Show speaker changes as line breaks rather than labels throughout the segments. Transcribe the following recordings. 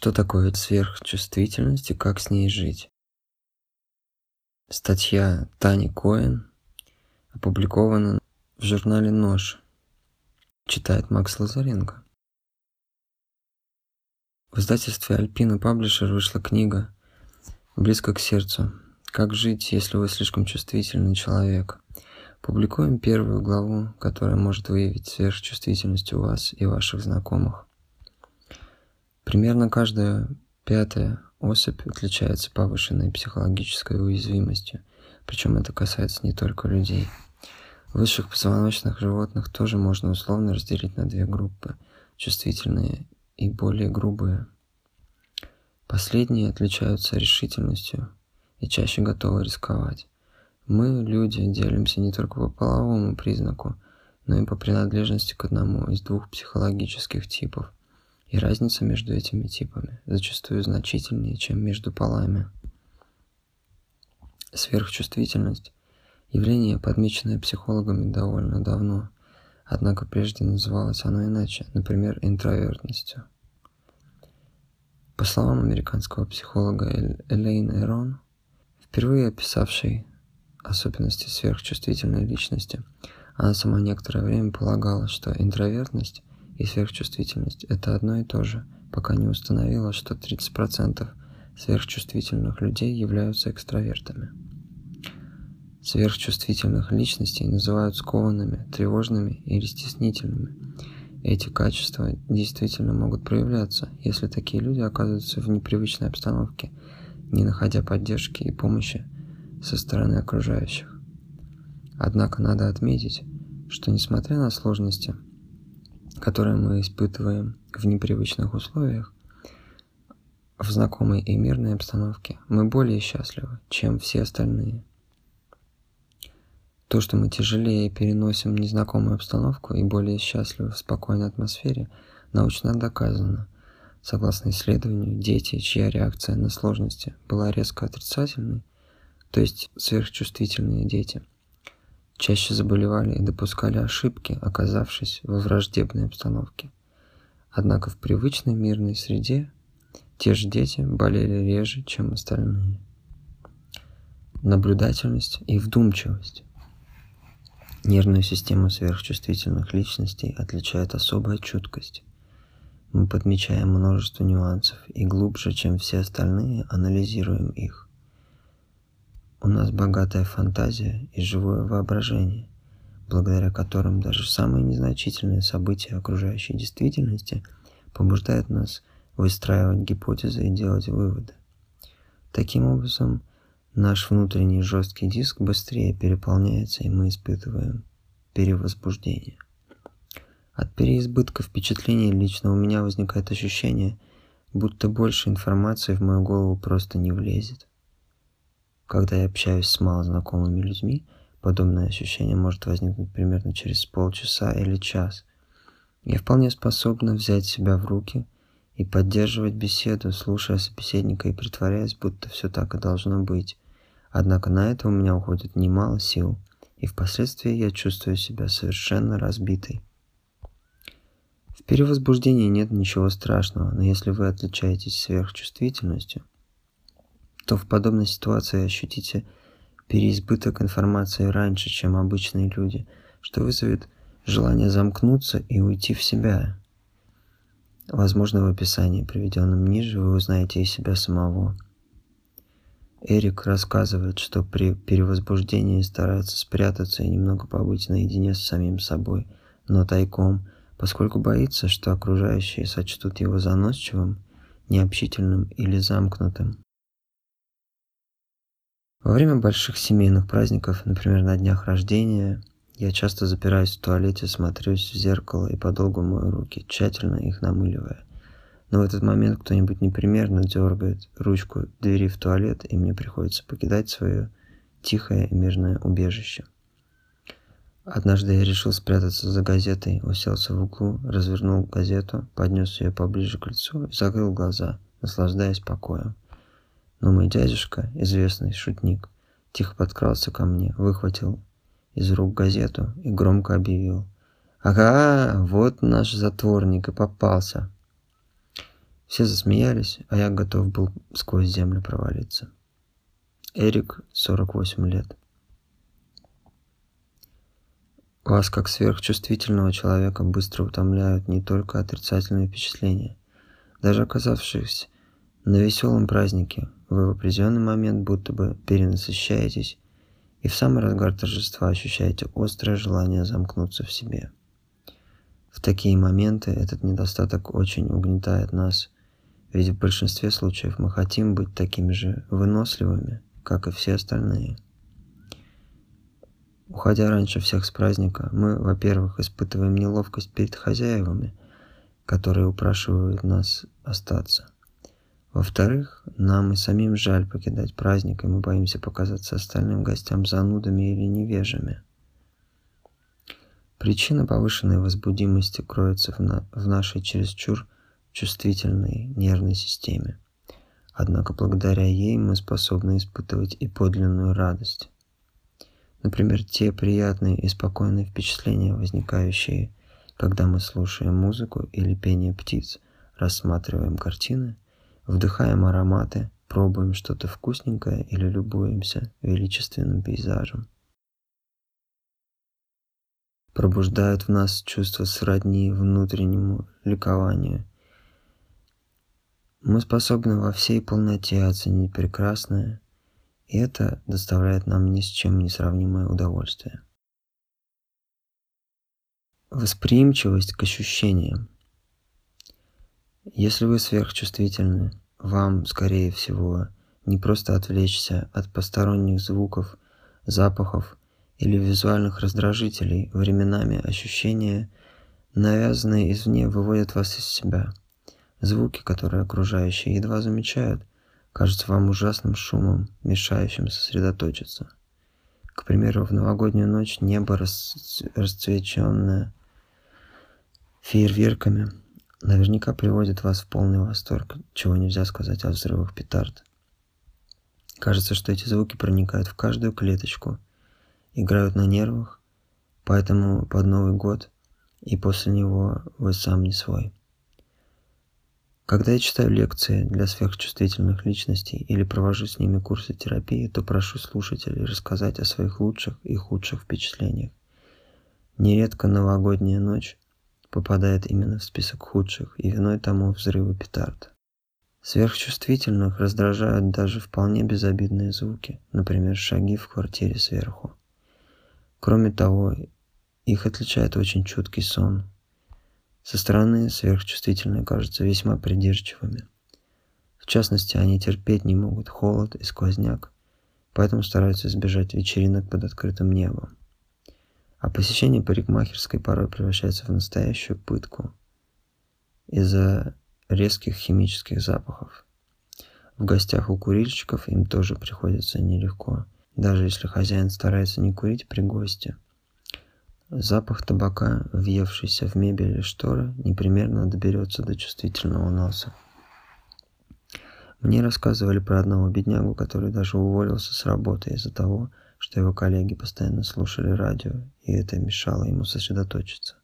Что такое сверхчувствительность и как с ней жить? Статья Тани Коэн опубликована в журнале «Нож». Читает Макс Лазаренко. В издательстве Альпина Паблишер вышла книга «Близко к сердцу. Как жить, если вы слишком чувствительный человек?» Публикуем первую главу, которая может выявить сверхчувствительность у вас и ваших знакомых. Примерно каждая пятая особь отличается повышенной психологической уязвимостью, причем это касается не только людей. Высших позвоночных животных тоже можно условно разделить на две группы – чувствительные и более грубые. Последние отличаются решительностью и чаще готовы рисковать. Мы, люди, делимся не только по половому признаку, но и по принадлежности к одному из двух психологических типов – и разница между этими типами зачастую значительнее, чем между полами. Сверхчувствительность – явление, подмеченное психологами довольно давно, однако прежде называлось оно иначе, например, интровертностью. По словам американского психолога Элейн Эрон, впервые описавшей особенности сверхчувствительной личности, она сама некоторое время полагала, что интровертность и сверхчувствительность – это одно и то же, пока не установила, что 30% сверхчувствительных людей являются экстравертами. Сверхчувствительных личностей называют скованными, тревожными или стеснительными. Эти качества действительно могут проявляться, если такие люди оказываются в непривычной обстановке, не находя поддержки и помощи со стороны окружающих. Однако надо отметить, что несмотря на сложности – которые мы испытываем в непривычных условиях, в знакомой и мирной обстановке, мы более счастливы, чем все остальные. То, что мы тяжелее переносим незнакомую обстановку и более счастливы в спокойной атмосфере, научно доказано. Согласно исследованию, дети, чья реакция на сложности была резко отрицательной, то есть сверхчувствительные дети, чаще заболевали и допускали ошибки, оказавшись во враждебной обстановке. Однако в привычной мирной среде те же дети болели реже, чем остальные. Наблюдательность и вдумчивость. Нервную систему сверхчувствительных личностей отличает особая чуткость. Мы подмечаем множество нюансов и глубже, чем все остальные, анализируем их. У нас богатая фантазия и живое воображение, благодаря которым даже самые незначительные события окружающей действительности побуждают нас выстраивать гипотезы и делать выводы. Таким образом, наш внутренний жесткий диск быстрее переполняется, и мы испытываем перевозбуждение. От переизбытка впечатлений лично у меня возникает ощущение, будто больше информации в мою голову просто не влезет. Когда я общаюсь с малознакомыми людьми, подобное ощущение может возникнуть примерно через полчаса или час. Я вполне способна взять себя в руки и поддерживать беседу, слушая собеседника и притворяясь, будто все так и должно быть. Однако на это у меня уходит немало сил, и впоследствии я чувствую себя совершенно разбитой. В перевозбуждении нет ничего страшного, но если вы отличаетесь сверхчувствительностью, то в подобной ситуации ощутите переизбыток информации раньше, чем обычные люди, что вызовет желание замкнуться и уйти в себя. Возможно, в описании, приведенном ниже, вы узнаете и себя самого. Эрик рассказывает, что при перевозбуждении старается спрятаться и немного побыть наедине с самим собой, но тайком, поскольку боится, что окружающие сочтут его заносчивым, необщительным или замкнутым. Во время больших семейных праздников, например, на днях рождения, я часто запираюсь в туалете, смотрюсь в зеркало и подолгу мою руки, тщательно их намыливая. Но в этот момент кто-нибудь непримерно дергает ручку двери в туалет, и мне приходится покидать свое тихое и мирное убежище. Однажды я решил спрятаться за газетой, уселся в углу, развернул газету, поднес ее поближе к лицу и закрыл глаза, наслаждаясь покоем. Но мой дядюшка, известный шутник, тихо подкрался ко мне, выхватил из рук газету и громко объявил. «Ага, вот наш затворник и попался!» Все засмеялись, а я готов был сквозь землю провалиться. Эрик, 48 лет. Вас, как сверхчувствительного человека, быстро утомляют не только отрицательные впечатления. Даже оказавшись на веселом празднике, вы в определенный момент будто бы перенасыщаетесь и в самый разгар торжества ощущаете острое желание замкнуться в себе. В такие моменты этот недостаток очень угнетает нас, ведь в большинстве случаев мы хотим быть такими же выносливыми, как и все остальные. Уходя раньше всех с праздника, мы, во-первых, испытываем неловкость перед хозяевами, которые упрашивают нас остаться. Во-вторых, нам и самим жаль покидать праздник, и мы боимся показаться остальным гостям занудами или невежами. Причина повышенной возбудимости кроется в, на в нашей чересчур чувствительной нервной системе. Однако благодаря ей мы способны испытывать и подлинную радость. Например, те приятные и спокойные впечатления, возникающие, когда мы слушаем музыку или пение птиц, рассматриваем картины, вдыхаем ароматы, пробуем что-то вкусненькое или любуемся величественным пейзажем. Пробуждают в нас чувство сродни внутреннему ликованию мы способны во всей полноте оценить прекрасное, и это доставляет нам ни с чем не сравнимое удовольствие. Восприимчивость к ощущениям. Если вы сверхчувствительны, вам, скорее всего, не просто отвлечься от посторонних звуков, запахов или визуальных раздражителей, временами ощущения, навязанные извне, выводят вас из себя – Звуки, которые окружающие едва замечают, кажутся вам ужасным шумом, мешающим сосредоточиться. К примеру, в новогоднюю ночь небо расцвеченное фейерверками наверняка приводит вас в полный восторг, чего нельзя сказать о взрывах петард. Кажется, что эти звуки проникают в каждую клеточку, играют на нервах, поэтому под Новый год и после него вы сам не свой. Когда я читаю лекции для сверхчувствительных личностей или провожу с ними курсы терапии, то прошу слушателей рассказать о своих лучших и худших впечатлениях. Нередко новогодняя ночь попадает именно в список худших, и виной тому взрывы петард. Сверхчувствительных раздражают даже вполне безобидные звуки, например, шаги в квартире сверху. Кроме того, их отличает очень чуткий сон, со стороны сверхчувствительные кажутся весьма придирчивыми. В частности, они терпеть не могут холод и сквозняк, поэтому стараются избежать вечеринок под открытым небом. А посещение парикмахерской порой превращается в настоящую пытку из-за резких химических запахов. В гостях у курильщиков им тоже приходится нелегко, даже если хозяин старается не курить при госте – Запах табака, въевшийся в мебель и шторы, непременно доберется до чувствительного носа. Мне рассказывали про одного беднягу, который даже уволился с работы из-за того, что его коллеги постоянно слушали радио, и это мешало ему сосредоточиться.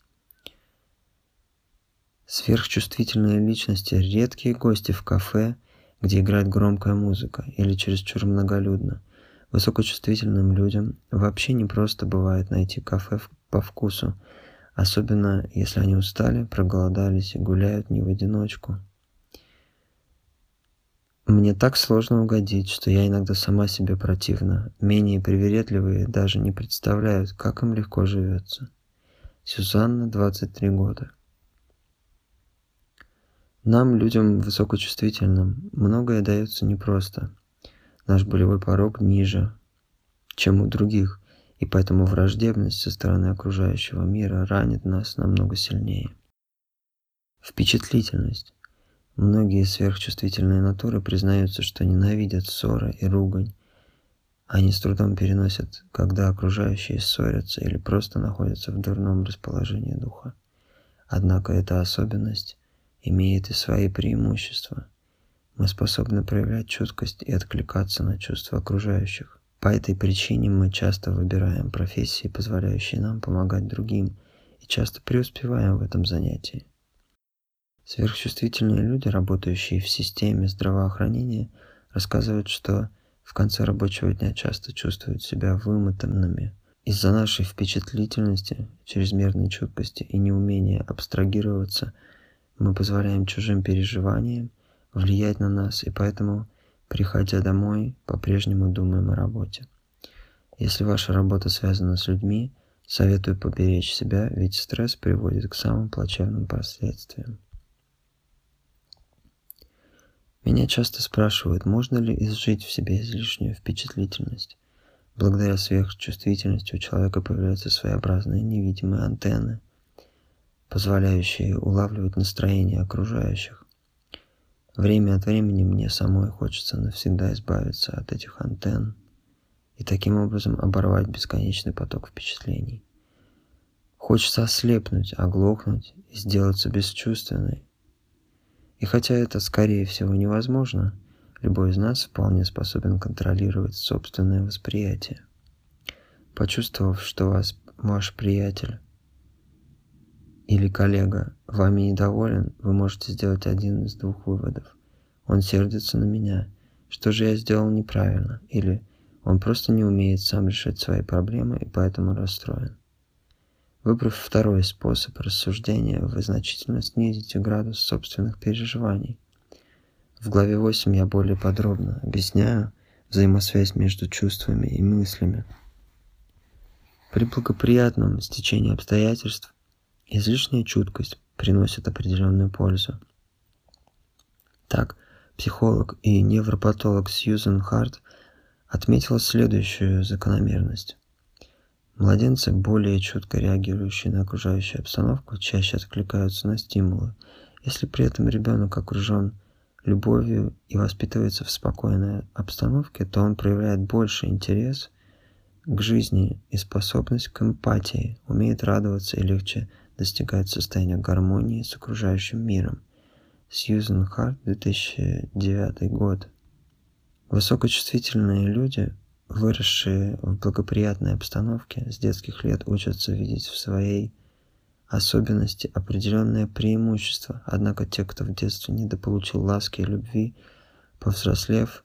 Сверхчувствительные личности – редкие гости в кафе, где играет громкая музыка или чересчур многолюдно. Высокочувствительным людям вообще не просто бывает найти кафе, по вкусу, особенно если они устали, проголодались и гуляют не в одиночку. Мне так сложно угодить, что я иногда сама себе противна. Менее привередливые даже не представляют, как им легко живется. Сюзанна, 23 года. Нам, людям высокочувствительным, многое дается непросто. Наш болевой порог ниже, чем у других, и поэтому враждебность со стороны окружающего мира ранит нас намного сильнее. Впечатлительность. Многие сверхчувствительные натуры признаются, что ненавидят ссоры и ругань. Они с трудом переносят, когда окружающие ссорятся или просто находятся в дурном расположении духа. Однако эта особенность имеет и свои преимущества. Мы способны проявлять чуткость и откликаться на чувства окружающих. По этой причине мы часто выбираем профессии, позволяющие нам помогать другим, и часто преуспеваем в этом занятии. Сверхчувствительные люди, работающие в системе здравоохранения, рассказывают, что в конце рабочего дня часто чувствуют себя вымотанными. Из-за нашей впечатлительности, чрезмерной чуткости и неумения абстрагироваться, мы позволяем чужим переживаниям влиять на нас, и поэтому, приходя домой, по-прежнему думаем о работе. Если ваша работа связана с людьми, советую поберечь себя, ведь стресс приводит к самым плачевным последствиям. Меня часто спрашивают, можно ли изжить в себе излишнюю впечатлительность. Благодаря сверхчувствительности у человека появляются своеобразные невидимые антенны, позволяющие улавливать настроение окружающих. Время от времени мне самой хочется навсегда избавиться от этих антенн и таким образом оборвать бесконечный поток впечатлений. Хочется ослепнуть, оглохнуть и сделаться бесчувственной, и хотя это, скорее всего, невозможно, любой из нас вполне способен контролировать собственное восприятие. Почувствовав, что вас, ваш приятель или коллега вами недоволен, вы можете сделать один из двух выводов. Он сердится на меня. Что же я сделал неправильно? Или он просто не умеет сам решать свои проблемы и поэтому расстроен. Выбрав второй способ рассуждения, вы значительно снизите градус собственных переживаний. В главе 8 я более подробно объясняю взаимосвязь между чувствами и мыслями. При благоприятном стечении обстоятельств излишняя чуткость приносит определенную пользу. Так, психолог и невропатолог Сьюзен Харт отметила следующую закономерность. Младенцы, более чутко реагирующие на окружающую обстановку, чаще откликаются на стимулы. Если при этом ребенок окружен любовью и воспитывается в спокойной обстановке, то он проявляет больше интерес к жизни и способность к эмпатии, умеет радоваться и легче достигает состояния гармонии с окружающим миром. Сьюзен Харт, 2009 год. Высокочувствительные люди выросшие в благоприятной обстановке, с детских лет учатся видеть в своей особенности определенное преимущество. Однако те, кто в детстве недополучил ласки и любви, повзрослев,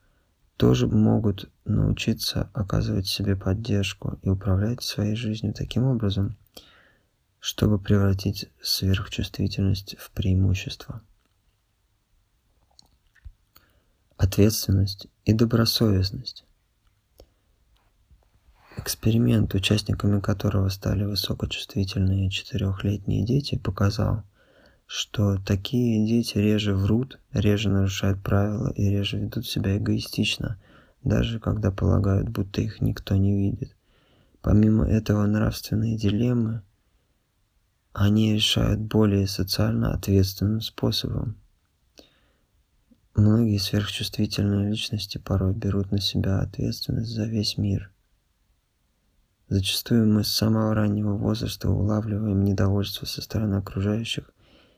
тоже могут научиться оказывать себе поддержку и управлять своей жизнью таким образом, чтобы превратить сверхчувствительность в преимущество. Ответственность и добросовестность. Эксперимент, участниками которого стали высокочувствительные четырехлетние дети, показал, что такие дети реже врут, реже нарушают правила и реже ведут себя эгоистично, даже когда полагают, будто их никто не видит. Помимо этого нравственные дилеммы они решают более социально ответственным способом. Многие сверхчувствительные личности порой берут на себя ответственность за весь мир – Зачастую мы с самого раннего возраста улавливаем недовольство со стороны окружающих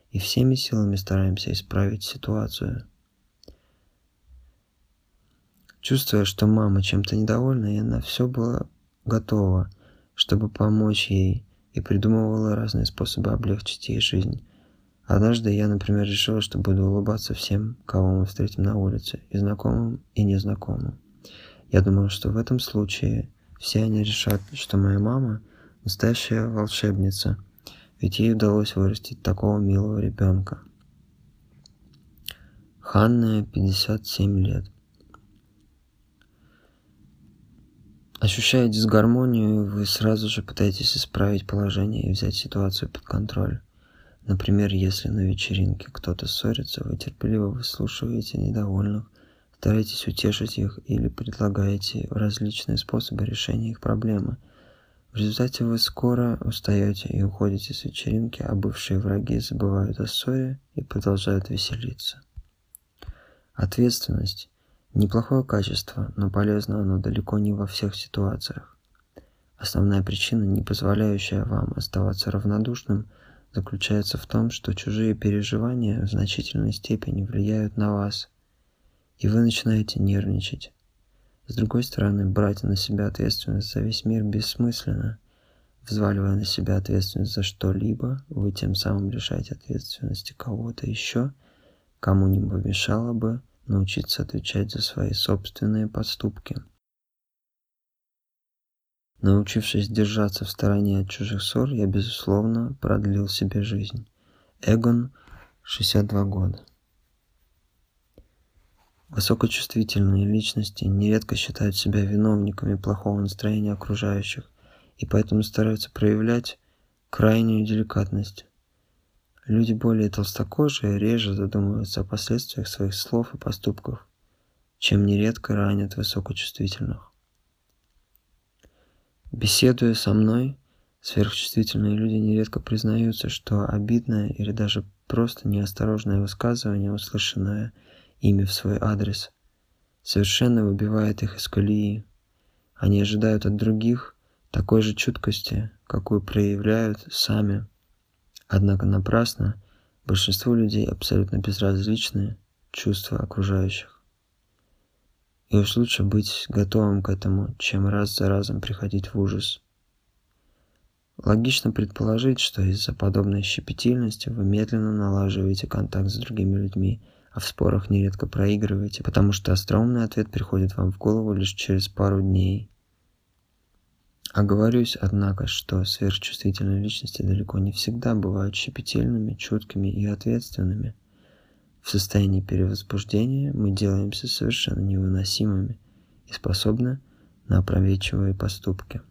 и всеми силами стараемся исправить ситуацию. Чувствуя, что мама чем-то недовольна, я на все была готова, чтобы помочь ей, и придумывала разные способы облегчить ей жизнь. Однажды я, например, решила, что буду улыбаться всем, кого мы встретим на улице, и знакомым, и незнакомым. Я думала, что в этом случае все они решат, что моя мама настоящая волшебница, ведь ей удалось вырастить такого милого ребенка. Ханна, 57 лет. Ощущая дисгармонию, вы сразу же пытаетесь исправить положение и взять ситуацию под контроль. Например, если на вечеринке кто-то ссорится, вы терпеливо выслушиваете недовольных, Старайтесь утешить их или предлагаете различные способы решения их проблемы. В результате вы скоро устаете и уходите с вечеринки, а бывшие враги забывают о ссоре и продолжают веселиться. Ответственность – неплохое качество, но полезно оно далеко не во всех ситуациях. Основная причина, не позволяющая вам оставаться равнодушным, заключается в том, что чужие переживания в значительной степени влияют на вас – и вы начинаете нервничать. С другой стороны, брать на себя ответственность за весь мир бессмысленно. Взваливая на себя ответственность за что-либо, вы тем самым лишаете ответственности кого-то еще, кому не помешало бы научиться отвечать за свои собственные поступки. Научившись держаться в стороне от чужих ссор, я, безусловно, продлил себе жизнь. Эгон, 62 года. Высокочувствительные личности нередко считают себя виновниками плохого настроения окружающих и поэтому стараются проявлять крайнюю деликатность. Люди более толстокожие реже задумываются о последствиях своих слов и поступков, чем нередко ранят высокочувствительных. Беседуя со мной, сверхчувствительные люди нередко признаются, что обидное или даже просто неосторожное высказывание, услышанное ими в свой адрес, совершенно выбивает их из колеи. Они ожидают от других такой же чуткости, какую проявляют сами. Однако напрасно большинству людей абсолютно безразличны чувства окружающих. И уж лучше быть готовым к этому, чем раз за разом приходить в ужас. Логично предположить, что из-за подобной щепетильности вы медленно налаживаете контакт с другими людьми, а в спорах нередко проигрываете, потому что остроумный ответ приходит вам в голову лишь через пару дней. Оговорюсь, однако, что сверхчувствительные личности далеко не всегда бывают щепетильными, чуткими и ответственными – в состоянии перевозбуждения мы делаемся совершенно невыносимыми и способны на опрометчивые поступки.